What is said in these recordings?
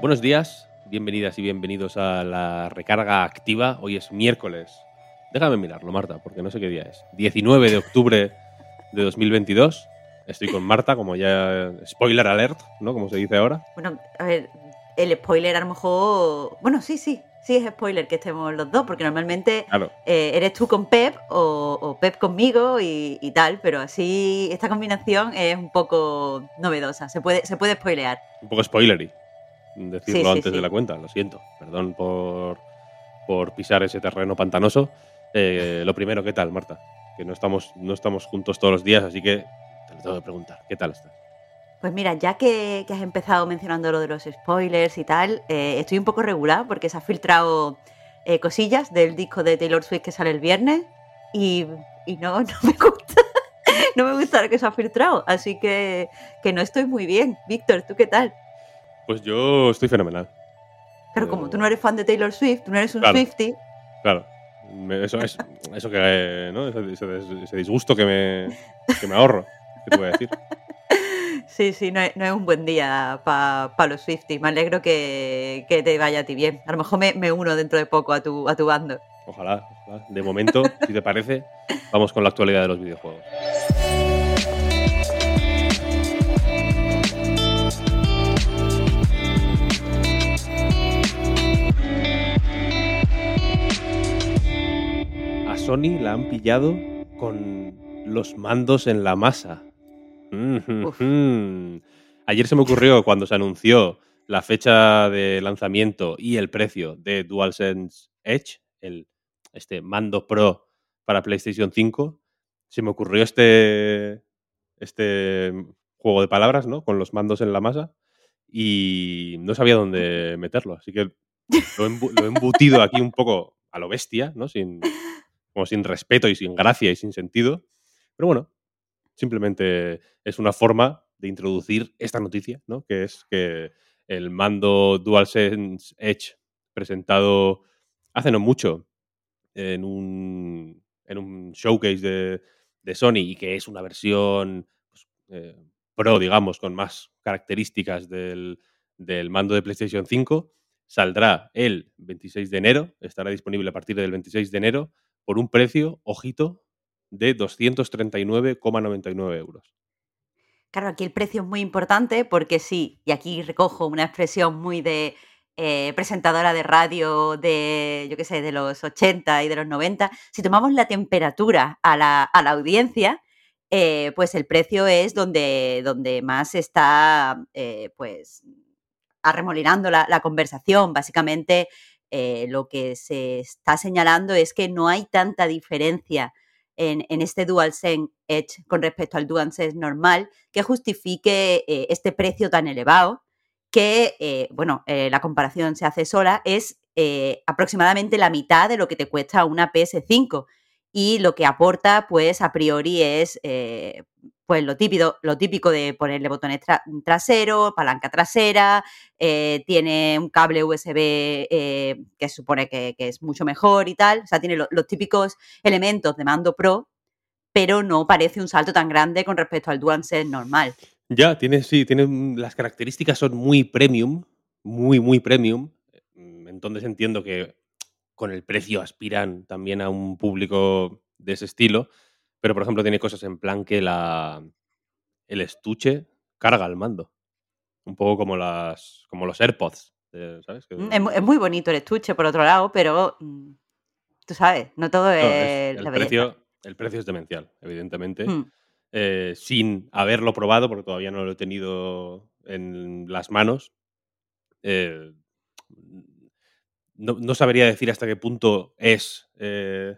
Buenos días, bienvenidas y bienvenidos a la recarga activa. Hoy es miércoles. Déjame mirarlo, Marta, porque no sé qué día es. 19 de octubre de 2022. Estoy con Marta, como ya spoiler alert, ¿no? Como se dice ahora. Bueno, a ver, el spoiler a lo mejor. Bueno, sí, sí, sí es spoiler que estemos los dos, porque normalmente Claro. eh, eres tú con Pep o, o Pep conmigo y, y tal, pero así esta combinación es un poco novedosa. Se puede, se puede spoilear. Un poco spoilery. Decirlo Sí, sí, antes sí. de la cuenta, lo siento. Perdón por, por pisar ese terreno pantanoso. Eh, lo primero, ¿qué tal, Marta? Que no estamos, no estamos juntos todos los días, así que te lo tengo que preguntar. ¿Qué tal estás? Pues mira, ya que, que has empezado mencionando lo de los spoilers y tal, eh, estoy un poco regular porque se ha filtrado eh, cosillas del disco de Taylor Swift que sale el viernes y, y no, no me gusta. No me gusta lo que se ha filtrado, así que, que no estoy muy bien. Víctor, ¿tú qué tal? Pues yo estoy fenomenal. Claro, como tú no eres fan de Taylor Swift, tú no eres un Claro. Swiftie, Claro. Eso, es, eso que, ¿no? ese, ese- ese disgusto que me, que me ahorro. ¿Qué te voy a decir? sí, sí, no es, no es un buen día para los Swifties. Me alegro que, que te vaya a ti bien. A lo mejor me, me uno dentro de poco a tu, a tu bando. Ojalá, ojalá. De momento, si te parece, vamos con la actualidad de los videojuegos. Sony la han pillado con los mandos en la masa. Ayer se me ocurrió cuando se anunció la fecha de lanzamiento y el precio de DualSense Edge, el, este mando Pro para PlayStation 5, se me ocurrió este, este juego de palabras, ¿no? Con los mandos en la masa y no sabía dónde meterlo, así que lo he, lo he embutido aquí un poco a lo bestia, ¿no? Sin, como sin respeto y sin gracia y sin sentido. Pero bueno, simplemente es una forma de introducir esta noticia, ¿no? Que es que el mando DualSense Edge presentado hace no mucho en un, en un showcase de, de Sony y que es una versión pues, eh, pro, digamos, con más características del, del mando de PlayStation 5, saldrá el 26 de enero, estará disponible a partir del 26 de enero por un precio, ojito, de 239,99 euros. Claro, aquí el precio es muy importante porque sí, y aquí recojo una expresión muy de eh, presentadora de radio de, yo qué sé, de los 80 y de los 90, si tomamos la temperatura a la, a la audiencia, eh, pues el precio es donde, donde más está, eh, pues, arremolinando la conversación. Básicamente, eh, lo que se está señalando es que no hay tanta diferencia en, este DualSense Edge con respecto al DualSense normal que justifique eh, este precio tan elevado que, eh, bueno, la comparación se hace sola, es aproximadamente la mitad de lo que te cuesta una PS5 y lo que aporta, pues, a priori es, pues, lo típico, lo típico de ponerle botones tra- traseros, palanca trasera, eh, tiene un cable USB eh, que supone que, es mucho mejor y tal, o sea, tiene lo- los típicos elementos de mando Pro, pero no parece un salto tan grande con respecto al DualSense normal. Ya, tiene, sí, tiene, las características son muy premium, muy, muy premium. Mm, Entonces entiendo que con el precio aspiran también a un público de ese estilo. Pero, por ejemplo, tiene cosas en plan que la, el estuche carga el mando. Un poco como, las, como los AirPods, ¿sabes? Que- Mm, Es, mu- es muy bonito el estuche, por otro lado, pero mm, tú sabes, no todo no, es, el, la precio, el precio es demencial, evidentemente. Mm. eh, sin haberlo probado, porque todavía no lo he tenido en las manos. eh, no, no sabría decir hasta qué punto es. eh,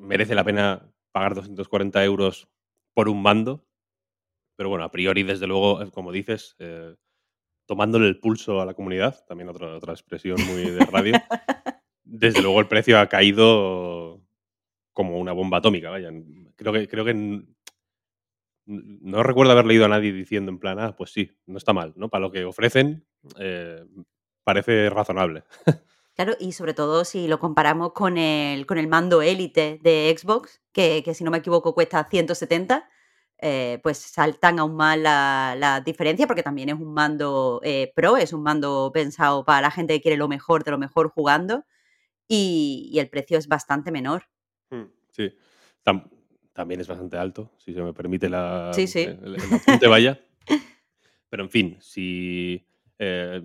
merece la pena pagar 240 euros por un mando. pero bueno, a priori, desde luego, eh, como dices, eh, tomándole el pulso a la comunidad, también otra, otra expresión muy de radio, desde luego el precio ha caído como una bomba atómica, vaya. Creo que, creo que no recuerdo haber leído a nadie diciendo en plan, ah, pues sí, no está mal, ¿no? Para lo que ofrecen, eh, parece razonable. Claro, y sobre todo si lo comparamos con el, con el mando élite de Xbox, que, que, si no me equivoco cuesta 170, eh, pues saltan aún más la, la, diferencia porque también es un mando eh, pro, es un mando pensado para la gente que quiere lo mejor de lo mejor jugando y, y el precio es bastante menor. Hmm, sí, Tam también es bastante alto, si se me permite la, sí, sí. El, el apunte vaya. Pero en fin, si, eh,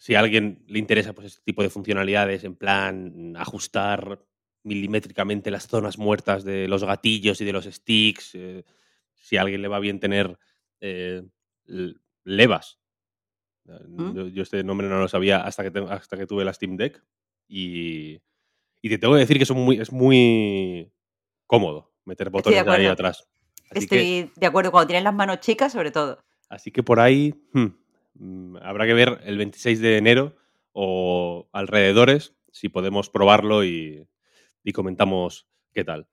si a alguien le interesa pues, este tipo de funcionalidades, en plan ajustar milimétricamente las zonas muertas de los gatillos y de los sticks, eh, si a alguien le va bien tener eh, levas. ¿Mm? Yo, yo, este nombre no lo sabía hasta que, te, hasta que tuve la Steam Deck y, y te tengo que decir que son muy, es muy cómodo meter botones de ahí atrás. Así Estoy que, de acuerdo, cuando tienes las manos chicas, sobre todo. Así que por ahí hmm, habrá que ver el 26 de enero o alrededores si podemos probarlo y, y comentamos qué tal.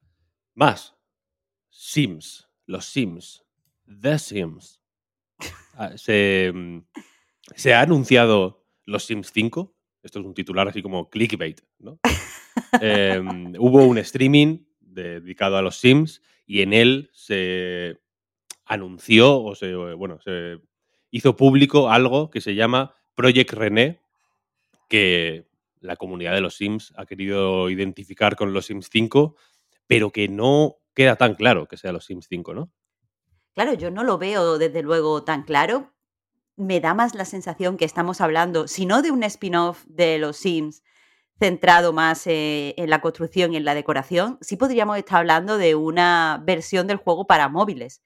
Más, Sims, los Sims, The Sims. Ah, se, se ha anunciado los Sims 5. Esto es un titular así como clickbait, ¿no? eh, hubo un streaming dedicado a los Sims y en él se anunció o se, bueno, se hizo público algo que se llama Project René, que la comunidad de los Sims ha querido identificar con los Sims 5, pero que no queda tan claro que sea los Sims 5, ¿no? Claro, yo no lo veo desde luego tan claro. Me da más la sensación que estamos hablando, si no de un spin-off de los Sims, centrado más eh, en la construcción y en la decoración, sí podríamos estar hablando de una versión del juego para móviles.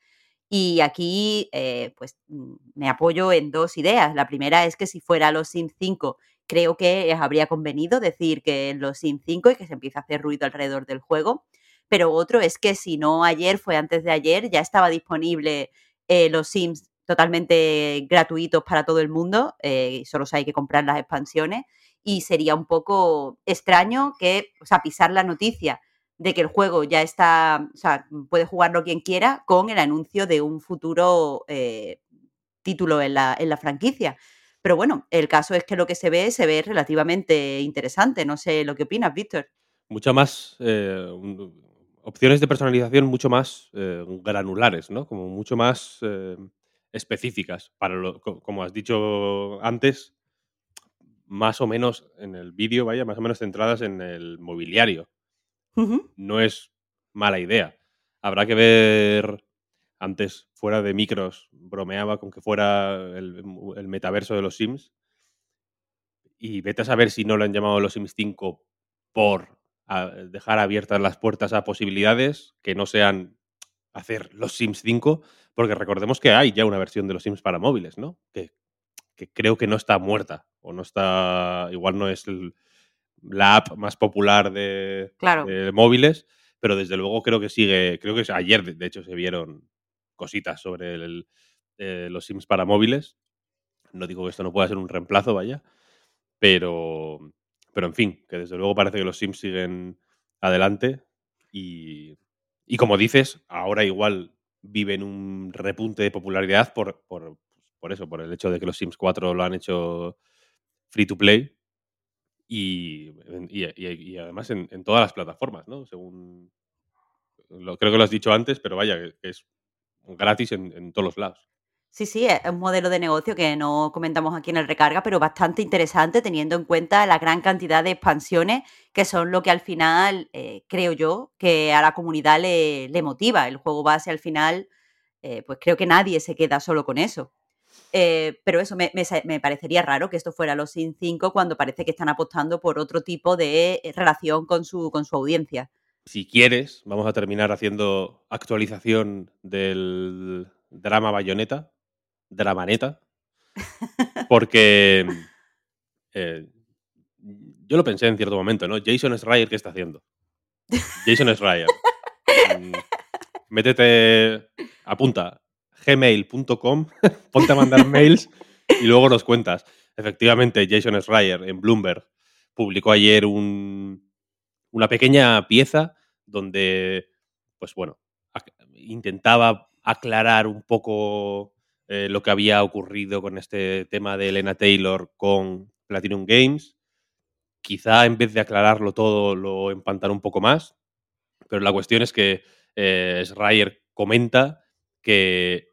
Y aquí, eh, pues, mm, me apoyo en dos ideas. La primera es que si fuera los Sims 5, creo que les habría convenido decir que los Sims 5 y que se empieza a hacer ruido alrededor del juego. Pero otro es que si no ayer, fue antes de ayer, ya estaba disponible eh, los Sims totalmente gratuitos para todo el mundo. Eh, solo hay que comprar las expansiones y sería un poco extraño que, o pisar la noticia de que el juego ya está, o sea, puede jugarlo quien quiera con el anuncio de un futuro eh, título en la, en la franquicia. Pero bueno, el caso es que lo que se ve se ve relativamente interesante. No sé lo que opinas, Víctor. Mucha más eh, opciones de personalización mucho más eh, granulares, ¿no? Como mucho más específicas. Para lo, como has dicho antes, más o menos en el vídeo, vaya, más o menos centradas en el mobiliario. No es mala idea. Habrá que ver. Antes, fuera de micros, bromeaba con que fuera el, metaverso de los Sims. Y vete a saber si no lo han llamado los Sims 5 por dejar abiertas las puertas a posibilidades que no sean hacer los Sims 5, porque recordemos que hay ya una versión de los Sims para móviles, ¿no? Que, que creo que no está muerta, o no está, igual no es el, la app más popular de, claro. de, móviles, pero desde luego creo que sigue, creo que ayer de hecho se vieron cositas sobre el, eh, los Sims para móviles. No digo que esto no pueda ser un reemplazo, vaya, pero, pero en fin, que desde luego parece que los Sims siguen adelante y, y como dices, ahora igual viven un repunte de popularidad por, por, por, eso, por el hecho de que los Sims 4 lo han hecho free to play y, y, además en, todas las plataformas, ¿no? Según lo, creo que lo has dicho antes, pero vaya, es gratis en, en todos los lados. Sí, sí, es un modelo de negocio que no comentamos aquí en el recarga, pero bastante interesante teniendo en cuenta la gran cantidad de expansiones que son lo que al final, eh, creo yo, que a la comunidad le, le, motiva. El juego base al final, eh, pues creo que nadie se queda solo con eso. Eh, pero eso, me, me, me, parecería raro que esto fuera los Sin 5 cuando parece que están apostando por otro tipo de eh, relación con su, con su audiencia. Si quieres, vamos a terminar haciendo actualización del drama Bayonetta, dramaneta, porque eh, yo lo pensé en cierto momento, ¿no? Jason Schreier, ¿qué está haciendo? Jason Schreier. Mm, métete, apunta, gmail.com, ponte a mandar mails y luego nos cuentas. Efectivamente, Jason Schreier en Bloomberg publicó ayer un, una pequeña pieza donde, pues bueno, intentaba aclarar un poco eh, lo que había ocurrido con este tema de Elena Taylor con Platinum Games. Quizá en vez de aclararlo todo lo empantara un poco más, pero la cuestión es que eh, Schreier comenta que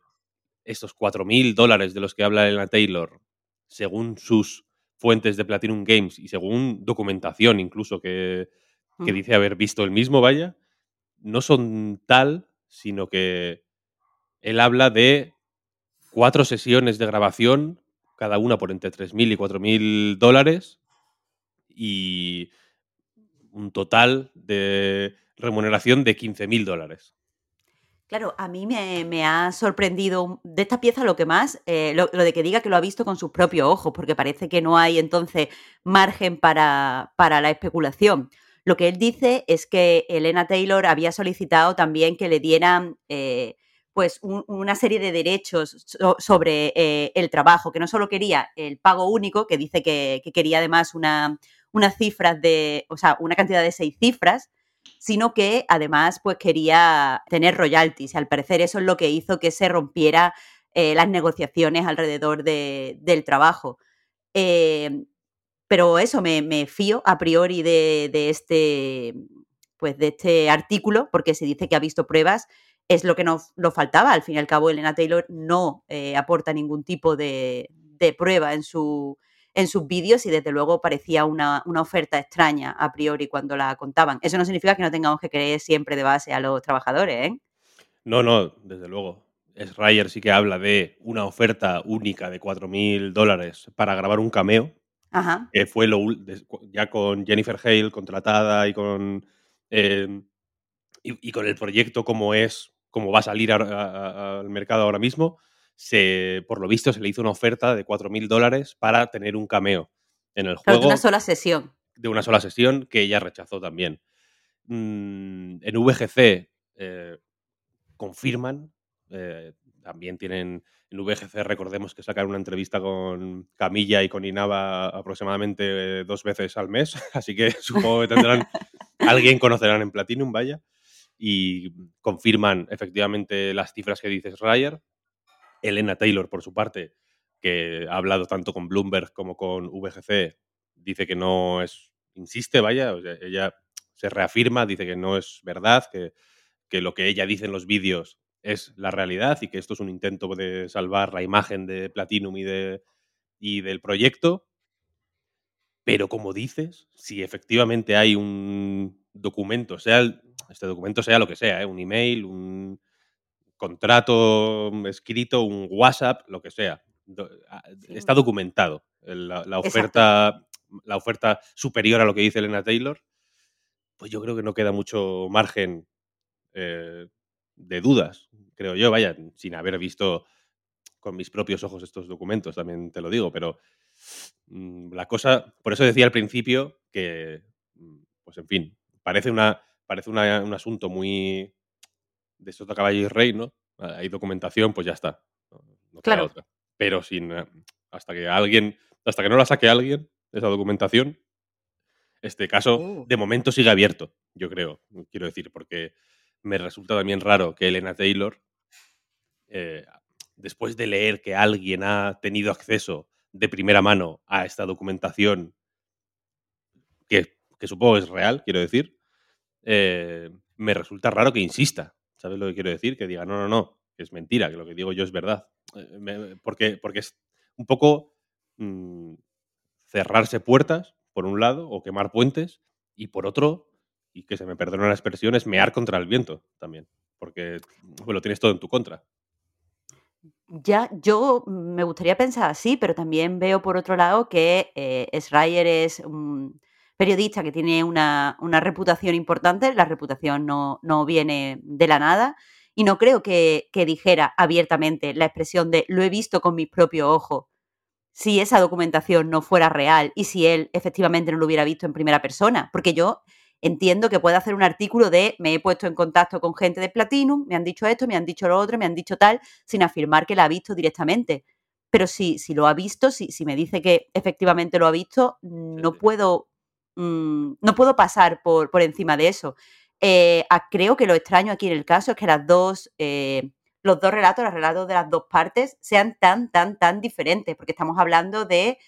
estos 4.000 dólares de los que habla Elena Taylor, según sus fuentes de Platinum Games y según documentación incluso que, que dice haber visto el mismo, vaya, no son tal, sino que él habla de cuatro sesiones de grabación, cada una por entre 3.000 y 4.000 dólares, y un total de remuneración de 15.000 dólares. Claro, a mí me, ha sorprendido de esta pieza lo que más, eh, lo, de que diga que lo ha visto con sus propios ojos, porque parece que no hay entonces margen para, para la especulación. Lo que él dice es que Elena Taylor había solicitado también que le dieran eh, pues una serie de derechos sobre eh, el trabajo, que no solo quería el pago único, que dice que, quería además una, unas cifras de, o sea, una cantidad de seis cifras, sino que además pues quería tener royalties. Al parecer eso es lo que hizo que se rompiera eh, las negociaciones alrededor del trabajo. Pero eso, me, fío a priori de, este, pues de este artículo, porque se dice que ha visto pruebas, es lo que nos lo faltaba. Al fin y al cabo, Elena Taylor no eh, aporta ningún tipo de, prueba en, su, en sus vídeos y desde luego parecía una, oferta extraña a priori cuando la contaban. Eso no significa que no tengamos que creer siempre de base a los trabajadores, ¿eh? No, no, desde luego. Schreier sí que habla de una oferta única de 4.000 dólares para grabar un cameo, que fue lo, ya con Jennifer Hale contratada y con, em, y, con el proyecto como es, como va a salir al mercado ahora mismo, se, por lo visto se le hizo una oferta de 4.000 dólares para tener un cameo en el juego. de una sola sesión. De una sola sesión que ella rechazó también. Mm, en VGC eh, confirman, eh, también tienen en VGC recordemos que sacan una entrevista con Camilla y con Inaba aproximadamente dos veces al mes, así que supongo que tendrán, alguien conocerán en Platinum, vaya, y confirman efectivamente las cifras que dices Ryer. Elena Taylor, por su parte, que ha hablado tanto con Bloomberg como con VGC, dice que no es, insiste, vaya, ella se reafirma, dice que no es verdad, que, que lo que ella dice en los vídeos es la realidad y que esto es un intento de salvar la imagen de Platinum y, de, y del proyecto. Pero como dices, si efectivamente hay un documento, sea este documento sea lo que sea, ¿eh? un email, un contrato escrito, un WhatsApp, lo que sea, está documentado la, oferta, la oferta superior a lo que dice Elena Taylor, pues yo creo que no queda mucho margen eh, de dudas, creo yo, vaya, sin haber visto con mis propios ojos estos documentos, también te lo digo, pero mm, la cosa, por eso decía al principio que, mm, pues en fin, parece, una, parece un asunto muy de Sota Caballo y Rey, ¿no? Hay documentación, pues ya está. claro. Otra. Pero sin, eh, hasta que alguien, hasta que no la saque alguien, esa documentación, este caso oh. de momento sigue abierto, yo creo, quiero decir, porque me resulta también raro que Elena Taylor, eh, después de leer que alguien ha tenido acceso de primera mano a esta documentación, que, supongo es real, quiero decir, eh, me resulta raro que insista. ¿Sabes lo que quiero decir? Que diga, no, no, no, es mentira, que lo que digo yo es verdad. Eh, porque, porque es un poco mm, cerrarse puertas, por un lado, o quemar puentes, y por otro, y que se me perdone la expresión, es mear contra el viento también, porque lo tienes todo en tu contra. Ya, yo me gustaría pensar así, pero también veo por otro lado que eh, es un periodista que tiene una, reputación importante, la reputación no, viene de la nada, y no creo que, que, dijera abiertamente la expresión de lo he visto con mis propios ojos si esa documentación no fuera real y si él efectivamente no lo hubiera visto en primera persona, porque yo entiendo que puede hacer un artículo de me he puesto en contacto con gente de Platinum, me han dicho esto, me han dicho lo otro, me han dicho tal, sin afirmar que la ha visto directamente. Pero si, si lo ha visto, si, si me dice que efectivamente lo ha visto, no puedo, mm, no puedo pasar por, por encima de eso. Eh, creo que lo extraño aquí en el caso es que las dos, eh, los dos relatos, los relatos de las dos partes, sean tan, tan, tan diferentes, porque estamos hablando de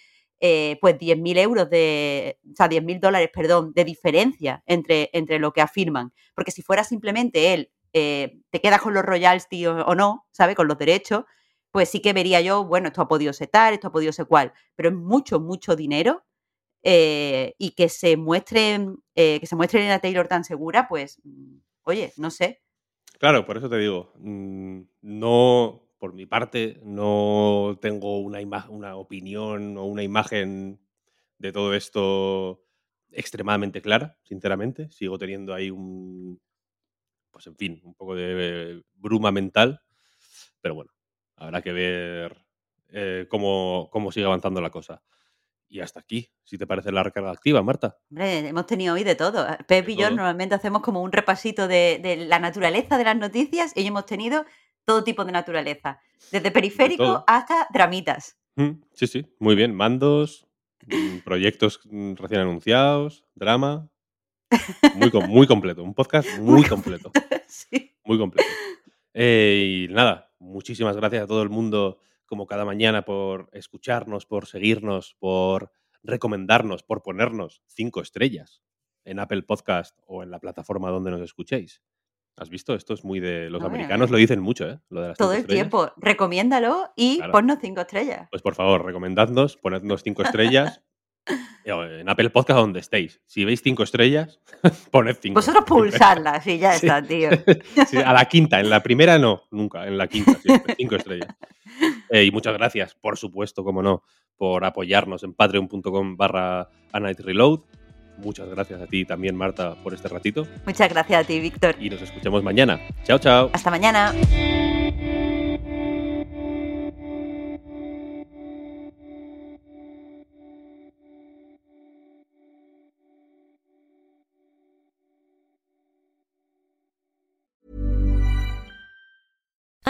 eh, pues 10.000 euros de, o sea, 10.000 dólares, perdón, de diferencia entre, entre lo que afirman. Porque si fuera simplemente él, te quedas con los royalties o, o no, ¿sabes? Con los derechos, pues sí que vería yo, bueno, esto ha podido ser tal, esto ha podido ser cual, pero es mucho, mucho dinero eh, y que se muestre, eh, que se muestre a Taylor tan segura, pues, mm, oye, no sé. Claro, por eso te digo, mm, no, por mi parte, no tengo una, una opinión o una imagen de todo esto extremadamente clara, sinceramente. Sigo teniendo ahí un, pues en fin, un poco de bruma mental, pero bueno, habrá que ver eh, cómo, cómo sigue avanzando la cosa. Y hasta aquí, si te parece la recarga activa, Marta. Hombre, hemos tenido hoy de todo. Pep y yo normalmente hacemos como un repasito de, la naturaleza de las noticias y hoy hemos tenido todo tipo de naturaleza, desde periférico hasta dramitas. Mm, sí, sí, muy bien. Mandos, mm, proyectos mm, recién anunciados, drama. Muy, muy completo, un podcast muy, completo. sí. Muy completo. Eh, y nada, muchísimas gracias a todo el mundo como cada mañana, por escucharnos, por seguirnos, por recomendarnos, por ponernos cinco estrellas en Apple Podcast o en la plataforma donde nos escuchéis. ¿Has visto? Esto es muy de. Los americanos lo dicen mucho, ¿eh? Lo de las Todo el tiempo. Recomiéndalo y ponnos cinco estrellas. Pues por favor, recomendadnos, ponednos cinco estrellas. En Apple Podcast donde estéis. Si veis cinco estrellas, poned cinco. Vosotros pulsarlas y ya está, tío. a la quinta, en la primera no, nunca, en la quinta, cinco estrellas. Eh, y muchas gracias, por supuesto, como no, por apoyarnos en patreon.com barra Reload. Muchas gracias a ti también, Marta, por este ratito. Muchas gracias a ti, Víctor. Y nos escuchamos mañana. Chao, chao. Hasta mañana.